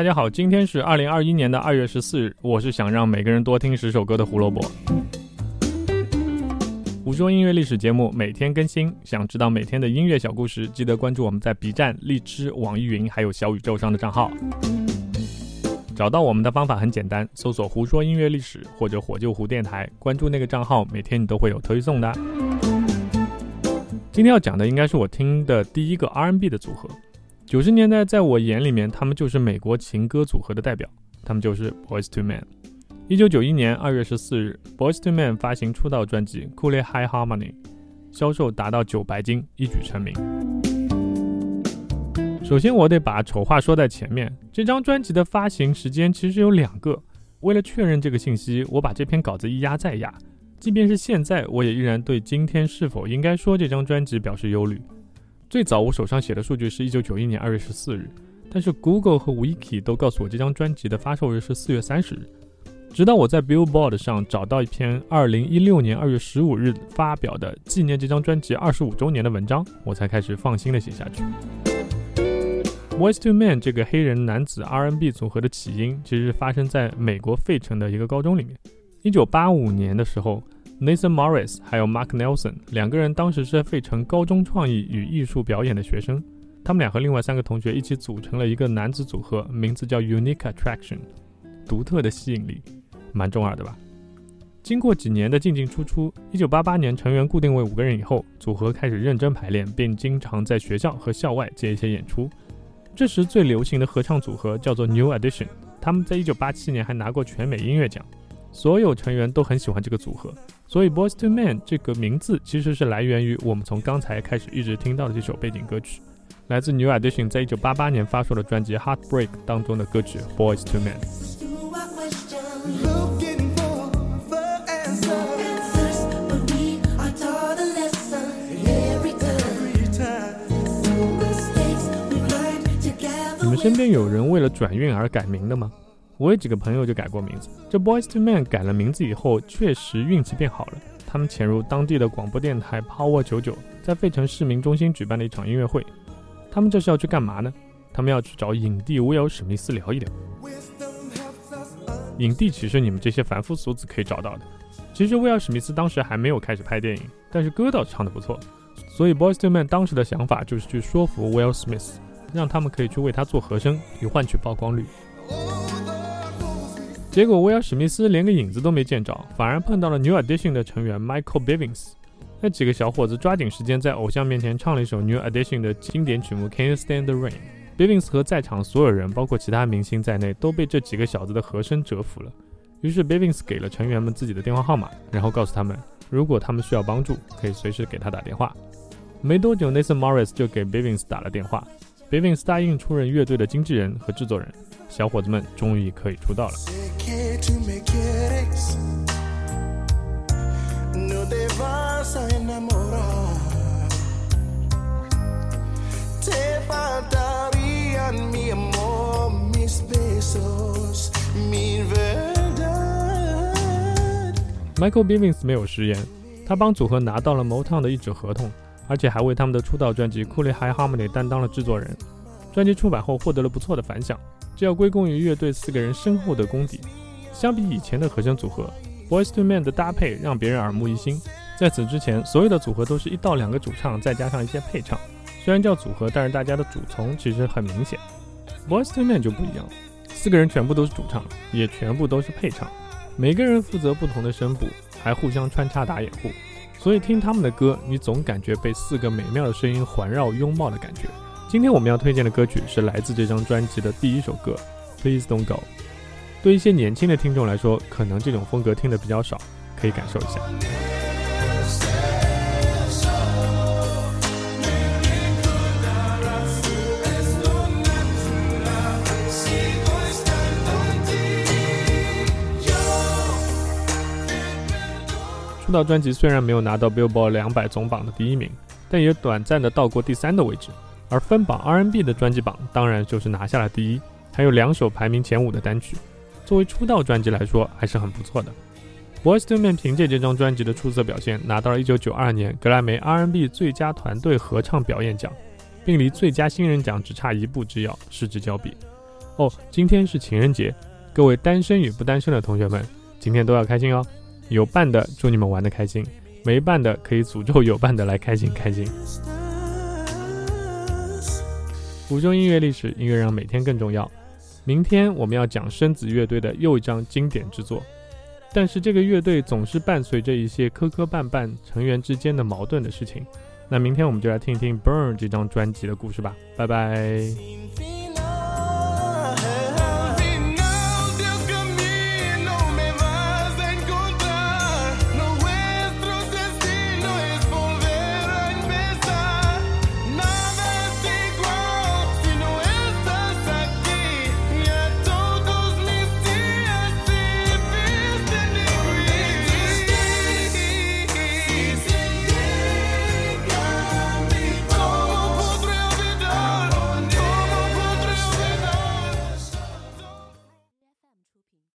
大家好，今天是二零二一年的二月十四日。我是想让每个人多听十首歌的胡萝卜。胡说音乐历史节目每天更新，想知道每天的音乐小故事，记得关注我们在 B 站、荔枝、网易云还有小宇宙上的账号。找到我们的方法很简单，搜索“胡说音乐历史”或者“火救胡电台”，关注那个账号，每天你都会有推送的。今天要讲的应该是我听的第一个 R&B 的组合。九十年代，在我眼里面，他们就是美国情歌组合的代表，他们就是 Boys to Men。一九九一年二月十四日，Boys to Men 发行出道专辑《Cool High Harmony》，销售达到九白金，一举成名。首先，我得把丑话说在前面，这张专辑的发行时间其实有两个。为了确认这个信息，我把这篇稿子一压再压。即便是现在，我也依然对今天是否应该说这张专辑表示忧虑。最早我手上写的数据是一九九一年二月十四日，但是 Google 和 Wiki 都告诉我这张专辑的发售日是四月三十日。直到我在 Billboard 上找到一篇二零一六年二月十五日发表的纪念这张专辑二十五周年的文章，我才开始放心的写下去。Voice to Man 这个黑人男子 R&B 组合的起因，其实是发生在美国费城的一个高中里面。一九八五年的时候。Nathan Morris 还有 Mark Nelson 两个人当时是费城高中创意与艺术表演的学生，他们俩和另外三个同学一起组成了一个男子组合，名字叫 Unique Attraction，独特的吸引力，蛮中二的吧？经过几年的进进出出，一九八八年成员固定为五个人以后，组合开始认真排练，并经常在学校和校外接一些演出。这时最流行的合唱组合叫做 New Edition，他们在一九八七年还拿过全美音乐奖。所有成员都很喜欢这个组合，所以 Boys to Men 这个名字其实是来源于我们从刚才开始一直听到的这首背景歌曲，来自 New Edition 在一九八八年发售的专辑《Heartbreak》当中的歌曲《Boys to Men》。你们身边有人为了转运而改名的吗？我有几个朋友就改过名字。这 Boys to Men 改了名字以后，确实运气变好了。他们潜入当地的广播电台 Power 九九，在费城市民中心举办了一场音乐会。他们这是要去干嘛呢？他们要去找影帝威尔史密斯聊一聊。影帝其实你们这些凡夫俗子可以找到的。其实威尔史密斯当时还没有开始拍电影，但是歌倒是唱得不错。所以 Boys to Men 当时的想法就是去说服威尔史密斯，让他们可以去为他做和声，以换取曝光率。结果威尔史密斯连个影子都没见着，反而碰到了 New Edition 的成员 Michael Bivins。那几个小伙子抓紧时间在偶像面前唱了一首 New Edition 的经典曲目 Can You Stand the Rain。Bivins 和在场所有人，包括其他明星在内，都被这几个小子的和声折服了。于是 Bivins 给了成员们自己的电话号码，然后告诉他们，如果他们需要帮助，可以随时给他打电话。没多久，Nathan Morris 就给 Bivins 打了电话，Bivins 答应出任乐队的经纪人和制作人。小伙子们终于可以出道了。Michael Bivins 没有食言，他帮组合拿到了 Motown 的一纸合同，而且还为他们的出道专辑《Cool High Harmony》担当了制作人。专辑出版后获得了不错的反响。这要归功于乐队四个人深厚的功底。相比以前的和声组合，Boys to Men 的搭配让别人耳目一新。在此之前，所有的组合都是一到两个主唱，再加上一些配唱。虽然叫组合，但是大家的主从其实很明显。Boys to Men 就不一样了，四个人全部都是主唱，也全部都是配唱，每个人负责不同的声部，还互相穿插打掩护。所以听他们的歌，你总感觉被四个美妙的声音环绕拥抱的感觉。今天我们要推荐的歌曲是来自这张专辑的第一首歌《Please Don't Go》。对一些年轻的听众来说，可能这种风格听得比较少，可以感受一下。出道专辑虽然没有拿到 Billboard 两百总榜的第一名，但也短暂的到过第三的位置。而分榜 R&B 的专辑榜当然就是拿下了第一，还有两首排名前五的单曲，作为出道专辑来说还是很不错的。Boys to Men 凭借这张专辑的出色表现，拿到了1992年格莱美 R&B 最佳团队合唱表演奖，并离最佳新人奖只差一步之遥，失之交臂。哦，今天是情人节，各位单身与不单身的同学们，今天都要开心哦。有伴的，祝你们玩的开心；没伴的，可以诅咒有伴的来开心开心。福州音乐历史，音乐让每天更重要。明天我们要讲生子乐队的又一张经典之作，但是这个乐队总是伴随着一些磕磕绊绊、成员之间的矛盾的事情。那明天我们就来听一听《Burn》这张专辑的故事吧。拜拜。